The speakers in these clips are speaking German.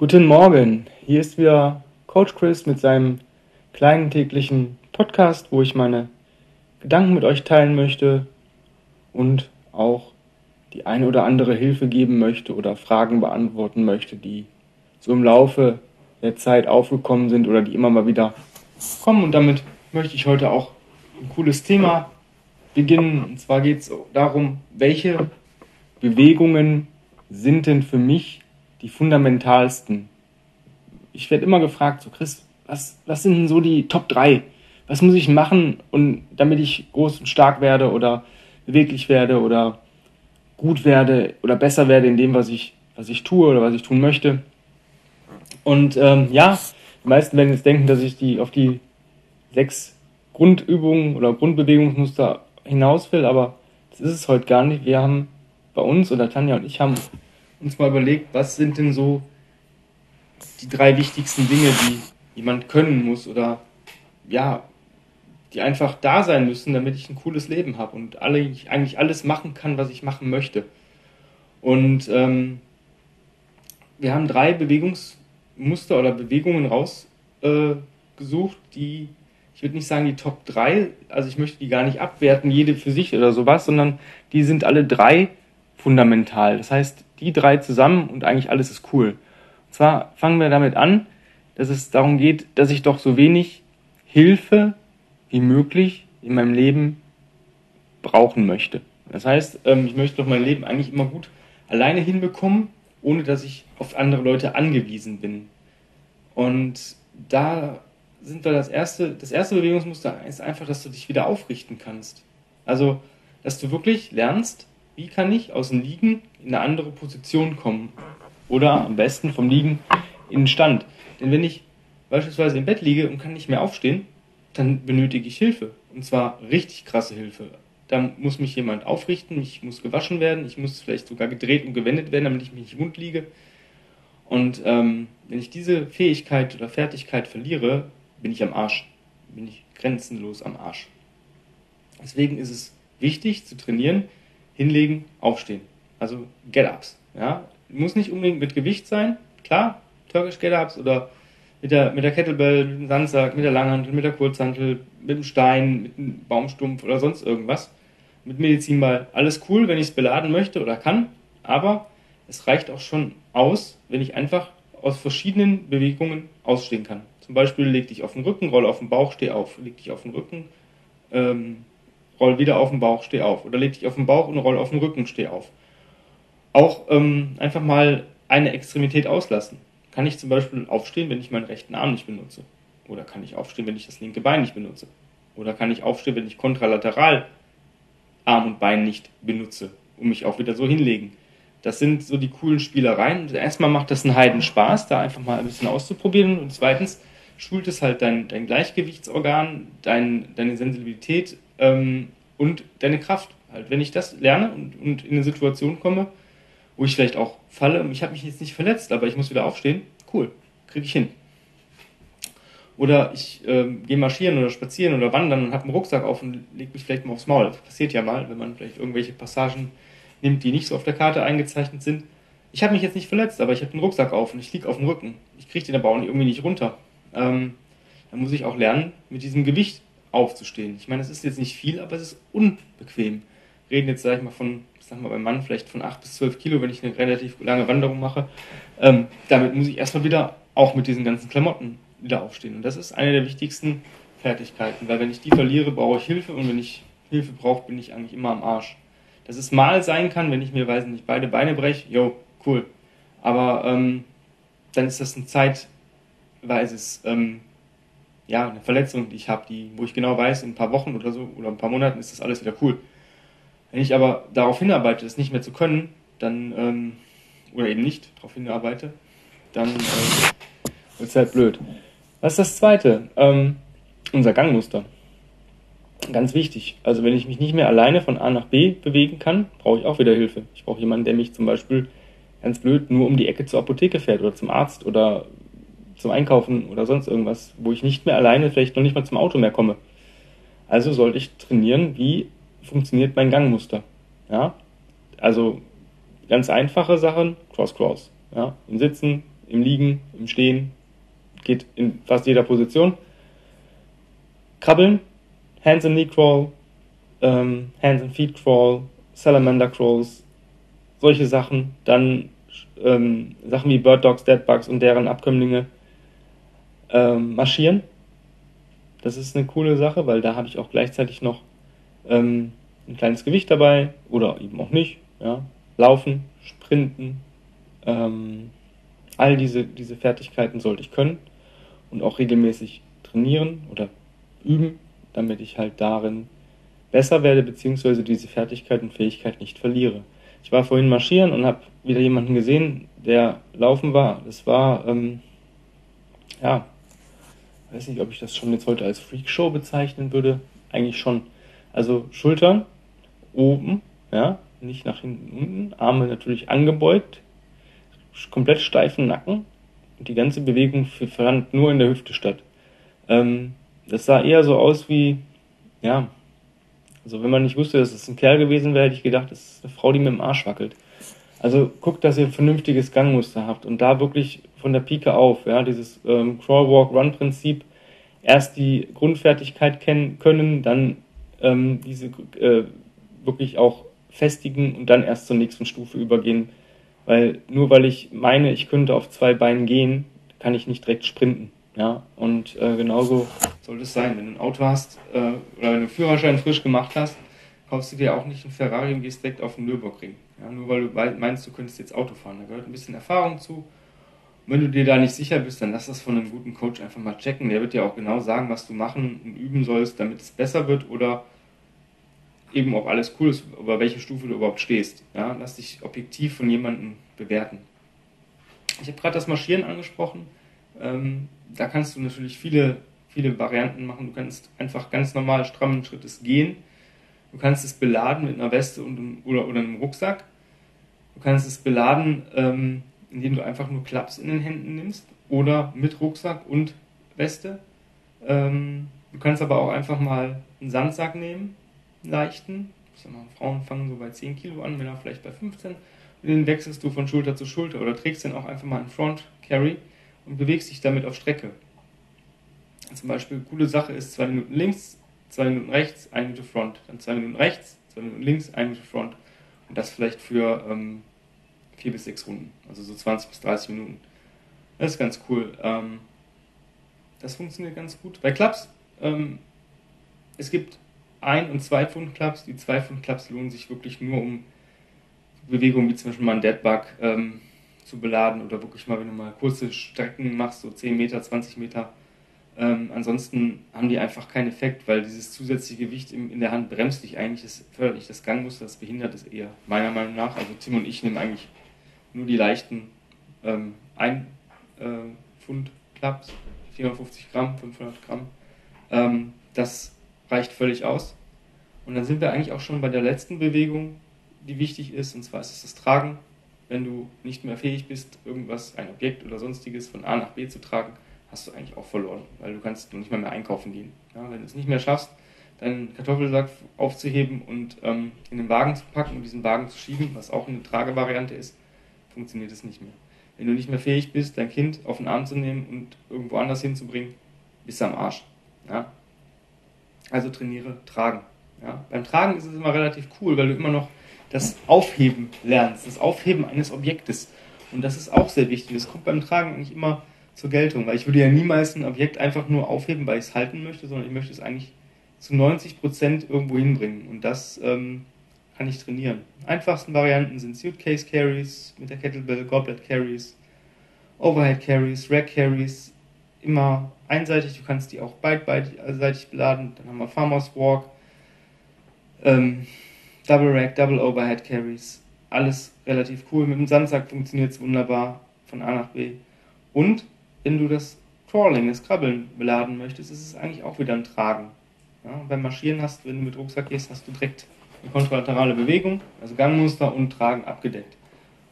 Guten Morgen, hier ist wieder Coach Chris mit seinem kleinen täglichen Podcast, wo ich meine Gedanken mit euch teilen möchte und auch die eine oder andere Hilfe geben möchte oder Fragen beantworten möchte, die so im Laufe der Zeit aufgekommen sind oder die immer mal wieder kommen. Und damit möchte ich heute auch ein cooles Thema beginnen. Und zwar geht es darum, welche Bewegungen sind denn für mich die fundamentalsten? Ich werde immer gefragt, so Chris, was, was sind denn so die Top 3? Was muss ich machen, und, damit ich groß und stark werde oder beweglich werde oder gut werde oder besser werde in dem, was ich, was ich tue oder was ich tun möchte? Und ähm, ja, die meisten werden jetzt denken, dass ich die auf die sechs Grundübungen oder Grundbewegungsmuster hinaus will, aber das ist es heute gar nicht. Wir haben bei uns oder Tanja und ich haben uns mal überlegt, was sind denn so die drei wichtigsten Dinge, die jemand können muss oder ja, die einfach da sein müssen, damit ich ein cooles Leben habe und alle, ich eigentlich alles machen kann, was ich machen möchte. Und ähm, wir haben drei Bewegungsmuster oder Bewegungen rausgesucht, äh, die, ich würde nicht sagen die Top 3, also ich möchte die gar nicht abwerten, jede für sich oder sowas, sondern die sind alle drei fundamental. Das heißt, die drei zusammen und eigentlich alles ist cool. Und zwar fangen wir damit an, dass es darum geht, dass ich doch so wenig Hilfe wie möglich in meinem Leben brauchen möchte. Das heißt, ähm, ich möchte doch mein Leben eigentlich immer gut alleine hinbekommen, ohne dass ich auf andere Leute angewiesen bin. Und da sind wir das erste, das erste Bewegungsmuster ist einfach, dass du dich wieder aufrichten kannst. Also, dass du wirklich lernst, wie kann ich aus dem Liegen in eine andere Position kommen? Oder am besten vom Liegen in den Stand. Denn wenn ich beispielsweise im Bett liege und kann nicht mehr aufstehen, dann benötige ich Hilfe. Und zwar richtig krasse Hilfe. Da muss mich jemand aufrichten, ich muss gewaschen werden, ich muss vielleicht sogar gedreht und gewendet werden, damit ich mich nicht wund liege. Und ähm, wenn ich diese Fähigkeit oder Fertigkeit verliere, bin ich am Arsch. Bin ich grenzenlos am Arsch. Deswegen ist es wichtig zu trainieren, hinlegen, aufstehen. Also Get-Ups. Ja? Muss nicht unbedingt mit Gewicht sein, klar, Turkish Get-Ups oder mit der, mit der Kettlebell, mit dem Sandsack, mit der Langhantel, mit der Kurzhantel, mit dem Stein, mit dem Baumstumpf oder sonst irgendwas. Mit Medizinball. Alles cool, wenn ich es beladen möchte oder kann, aber es reicht auch schon aus, wenn ich einfach aus verschiedenen Bewegungen ausstehen kann. Zum Beispiel leg dich auf den Rücken, roll auf den Bauch, steh auf. Leg dich auf den Rücken, ähm, roll wieder auf den Bauch, steh auf. Oder leg dich auf den Bauch und roll auf den Rücken, steh auf. Auch ähm, einfach mal eine Extremität auslassen. Kann ich zum Beispiel aufstehen, wenn ich meinen rechten Arm nicht benutze? Oder kann ich aufstehen, wenn ich das linke Bein nicht benutze? Oder kann ich aufstehen, wenn ich kontralateral Arm und Bein nicht benutze und mich auch wieder so hinlegen? Das sind so die coolen Spielereien. Erstmal macht das einen Heiden Spaß, da einfach mal ein bisschen auszuprobieren. Und zweitens schult es halt dein, dein Gleichgewichtsorgan, dein, deine Sensibilität ähm, und deine Kraft. Halt, wenn ich das lerne und, und in eine Situation komme, wo ich vielleicht auch falle ich habe mich jetzt nicht verletzt, aber ich muss wieder aufstehen, cool, kriege ich hin. Oder ich ähm, gehe marschieren oder spazieren oder wandern und habe einen Rucksack auf und lege mich vielleicht mal aufs Maul. Das passiert ja mal, wenn man vielleicht irgendwelche Passagen nimmt, die nicht so auf der Karte eingezeichnet sind. Ich habe mich jetzt nicht verletzt, aber ich habe den Rucksack auf und ich liege auf dem Rücken. Ich kriege den aber auch irgendwie nicht runter. Ähm, dann muss ich auch lernen, mit diesem Gewicht aufzustehen. Ich meine, es ist jetzt nicht viel, aber es ist unbequem. Reden jetzt, sag ich mal, von, sag mal, beim Mann vielleicht von 8 bis 12 Kilo, wenn ich eine relativ lange Wanderung mache. Ähm, damit muss ich erstmal wieder auch mit diesen ganzen Klamotten wieder aufstehen. Und das ist eine der wichtigsten Fertigkeiten, weil wenn ich die verliere, brauche ich Hilfe und wenn ich Hilfe brauche, bin ich eigentlich immer am Arsch. Dass es mal sein kann, wenn ich mir, weiß nicht, beide Beine breche, jo, cool. Aber ähm, dann ist das ein zeitweises ähm, ja, eine Verletzung, die ich habe, die, wo ich genau weiß, in ein paar Wochen oder so oder ein paar Monaten ist das alles wieder cool. Wenn ich aber darauf hinarbeite, das nicht mehr zu können, dann, ähm, oder eben nicht darauf hinarbeite, dann äh, wird es halt blöd. Was ist das Zweite? Ähm, unser Gangmuster. Ganz wichtig. Also wenn ich mich nicht mehr alleine von A nach B bewegen kann, brauche ich auch wieder Hilfe. Ich brauche jemanden, der mich zum Beispiel ganz blöd nur um die Ecke zur Apotheke fährt oder zum Arzt oder zum Einkaufen oder sonst irgendwas, wo ich nicht mehr alleine, vielleicht noch nicht mal zum Auto mehr komme. Also sollte ich trainieren, wie funktioniert mein Gangmuster. Ja? Also ganz einfache Sachen, Cross-Cross. Ja? Im Sitzen im Liegen, im Stehen, geht in fast jeder Position. Krabbeln, Hands and Knee Crawl, ähm, Hands and Feet Crawl, Salamander Crawls, solche Sachen. Dann ähm, Sachen wie Bird Dogs, Dead Bugs und deren Abkömmlinge ähm, marschieren. Das ist eine coole Sache, weil da habe ich auch gleichzeitig noch ähm, ein kleines Gewicht dabei oder eben auch nicht. Ja. Laufen, Sprinten, ähm, all diese, diese Fertigkeiten sollte ich können und auch regelmäßig trainieren oder üben, damit ich halt darin besser werde, beziehungsweise diese Fertigkeit und Fähigkeit nicht verliere. Ich war vorhin marschieren und habe wieder jemanden gesehen, der laufen war. Das war, ähm, ja, weiß nicht, ob ich das schon jetzt heute als Freakshow bezeichnen würde. Eigentlich schon. Also Schultern oben, ja, nicht nach hinten unten, Arme natürlich angebeugt, komplett steifen Nacken und die ganze Bewegung fand nur in der Hüfte statt. Ähm, das sah eher so aus wie, ja, also wenn man nicht wusste, dass es ein Kerl gewesen wäre, hätte ich gedacht, das ist eine Frau, die mit dem Arsch wackelt. Also guckt, dass ihr ein vernünftiges Gangmuster habt und da wirklich von der Pike auf, ja, dieses ähm, Crawl, Walk, Run Prinzip, erst die Grundfertigkeit kennen können, dann ähm, diese äh, wirklich auch festigen und dann erst zur nächsten Stufe übergehen. Weil nur weil ich meine, ich könnte auf zwei Beinen gehen, kann ich nicht direkt sprinten. Ja, und äh, genauso soll es sein. Wenn du ein Auto hast äh, oder wenn du einen Führerschein frisch gemacht hast, kaufst du dir auch nicht einen Ferrari und gehst direkt auf den Nürburgring. Ja, nur weil du meinst, du könntest jetzt Auto fahren. Da gehört ein bisschen Erfahrung zu. Und wenn du dir da nicht sicher bist, dann lass das von einem guten Coach einfach mal checken. Der wird dir auch genau sagen, was du machen und üben sollst, damit es besser wird oder eben auch alles cool ist, über welche Stufe du überhaupt stehst. Ja, lass dich objektiv von jemandem bewerten. Ich habe gerade das Marschieren angesprochen. Ähm, da kannst du natürlich viele, viele Varianten machen. Du kannst einfach ganz normal strammen Schrittes gehen. Du kannst es beladen mit einer Weste und oder, oder einem Rucksack. Du kannst es beladen, ähm, indem du einfach nur Klaps in den Händen nimmst oder mit Rucksack und Weste. Ähm, du kannst aber auch einfach mal einen Sandsack nehmen, einen leichten. Ich sag mal, Frauen fangen so bei 10 Kilo an, Männer vielleicht bei 15. Und den wechselst du von Schulter zu Schulter oder trägst den auch einfach mal in Front Carry und bewegst dich damit auf Strecke. Zum Beispiel, coole Sache ist zwei Minuten links, zwei Minuten rechts, eine Minute Front. Dann zwei Minuten rechts, zwei Minuten links, eine Minute Front. Und das vielleicht für ähm, vier bis sechs Runden, also so 20 bis 30 Minuten. Das ist ganz cool. Ähm, das funktioniert ganz gut. Bei Clubs, ähm, es gibt ein- und zwei Pfund Clubs. Die zwei Pfund Clubs lohnen sich wirklich nur um Bewegungen wie zum Beispiel mal ein Deadbug ähm, zu beladen oder wirklich mal, wenn du mal kurze Strecken machst, so 10 Meter, 20 Meter. Ähm, ansonsten haben die einfach keinen Effekt, weil dieses zusätzliche Gewicht in, in der Hand bremst dich eigentlich, das fördert nicht das Gangmuster, das behindert es eher, meiner Meinung nach. Also Tim und ich nehmen eigentlich nur die leichten ähm, 1 äh, Pfund Clubs, 450 Gramm, 500 Gramm. Ähm, das reicht völlig aus. Und dann sind wir eigentlich auch schon bei der letzten Bewegung, die wichtig ist, und zwar ist es das Tragen wenn du nicht mehr fähig bist, irgendwas, ein Objekt oder sonstiges von A nach B zu tragen, hast du eigentlich auch verloren, weil du kannst nicht mal mehr einkaufen gehen. Ja, wenn du es nicht mehr schaffst, deinen Kartoffelsack aufzuheben und ähm, in den Wagen zu packen und diesen Wagen zu schieben, was auch eine Tragevariante ist, funktioniert es nicht mehr. Wenn du nicht mehr fähig bist, dein Kind auf den Arm zu nehmen und irgendwo anders hinzubringen, bist du am Arsch. Ja? Also trainiere tragen. Ja? Beim Tragen ist es immer relativ cool, weil du immer noch das Aufheben lernst, das Aufheben eines Objektes. Und das ist auch sehr wichtig. Das kommt beim Tragen eigentlich immer zur Geltung, weil ich würde ja niemals ein Objekt einfach nur aufheben, weil ich es halten möchte, sondern ich möchte es eigentlich zu 90 Prozent irgendwo hinbringen. Und das ähm, kann ich trainieren. Einfachsten Varianten sind Suitcase Carries mit der Kettlebell, Goblet Carries, Overhead Carries, Rack Carries, immer einseitig. Du kannst die auch beidseitig beladen. Dann haben wir Farmers Walk. Ähm, Double Rack, Double Overhead Carries, alles relativ cool. Mit dem Sandsack funktioniert es wunderbar von A nach B. Und wenn du das Crawling, das Krabbeln beladen möchtest, ist es eigentlich auch wieder ein Tragen. Ja, beim Marschieren hast, wenn du mit Rucksack gehst, hast du direkt eine kontralaterale Bewegung, also Gangmuster und Tragen abgedeckt.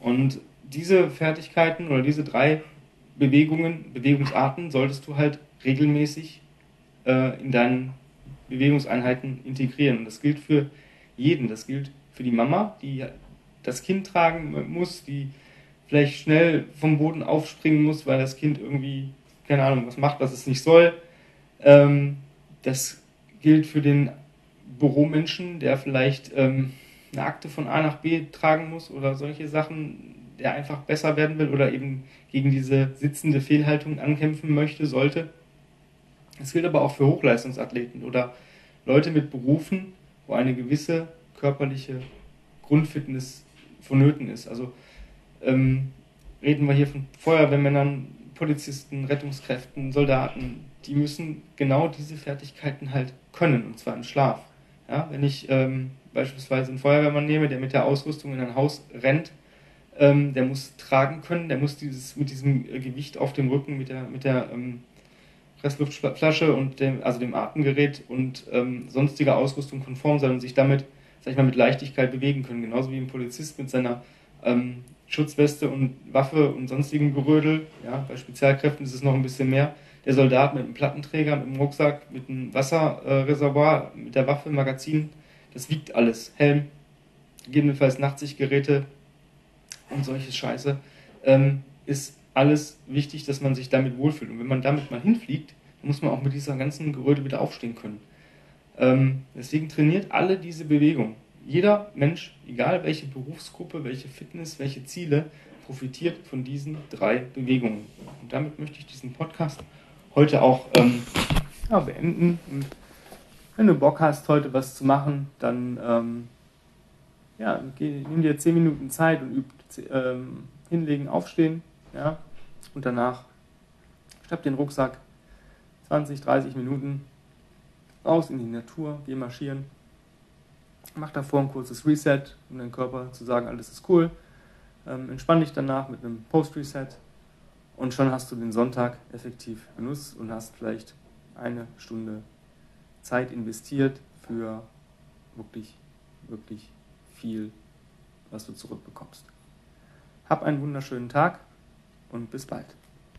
Und diese Fertigkeiten oder diese drei Bewegungen, Bewegungsarten solltest du halt regelmäßig äh, in deinen Bewegungseinheiten integrieren. Und das gilt für jeden. Das gilt für die Mama, die das Kind tragen muss, die vielleicht schnell vom Boden aufspringen muss, weil das Kind irgendwie, keine Ahnung, was macht, was es nicht soll. Ähm, das gilt für den Büromenschen, der vielleicht ähm, eine Akte von A nach B tragen muss oder solche Sachen, der einfach besser werden will oder eben gegen diese sitzende Fehlhaltung ankämpfen möchte, sollte. Das gilt aber auch für Hochleistungsathleten oder Leute mit Berufen, wo eine gewisse körperliche Grundfitness vonnöten ist. Also ähm, reden wir hier von Feuerwehrmännern, Polizisten, Rettungskräften, Soldaten, die müssen genau diese Fertigkeiten halt können, und zwar im Schlaf. Ja, wenn ich ähm, beispielsweise einen Feuerwehrmann nehme, der mit der Ausrüstung in ein Haus rennt, ähm, der muss tragen können, der muss dieses mit diesem Gewicht auf dem Rücken, mit der, mit der ähm, Pressluftflasche und dem, also dem Atemgerät und ähm, sonstiger Ausrüstung konform sein und sich damit, sag ich mal, mit Leichtigkeit bewegen können. Genauso wie ein Polizist mit seiner ähm, Schutzweste und Waffe und sonstigen Gerödel. Ja, bei Spezialkräften ist es noch ein bisschen mehr. Der Soldat mit einem Plattenträger, mit einem Rucksack, mit einem Wasserreservoir, mit der Waffe, Magazin, das wiegt alles. Helm, gegebenenfalls Nachtsichtgeräte und solche Scheiße. Ähm, ist alles wichtig, dass man sich damit wohlfühlt. Und wenn man damit mal hinfliegt, muss man auch mit dieser ganzen Geröte wieder aufstehen können. Ähm, deswegen trainiert alle diese Bewegungen jeder Mensch, egal welche Berufsgruppe, welche Fitness, welche Ziele, profitiert von diesen drei Bewegungen. Und damit möchte ich diesen Podcast heute auch ähm, ja, beenden. Und wenn du Bock hast, heute was zu machen, dann ähm, ja, geh, nimm dir zehn Minuten Zeit und üb ähm, hinlegen, aufstehen. Ja, und danach schnapp den Rucksack 20, 30 Minuten raus in die Natur, geh marschieren Mach davor ein kurzes Reset, um deinem Körper zu sagen, alles ist cool. Ähm, entspann dich danach mit einem Post-Reset und schon hast du den Sonntag effektiv genutzt und hast vielleicht eine Stunde Zeit investiert für wirklich, wirklich viel, was du zurückbekommst. Hab einen wunderschönen Tag und bis bald.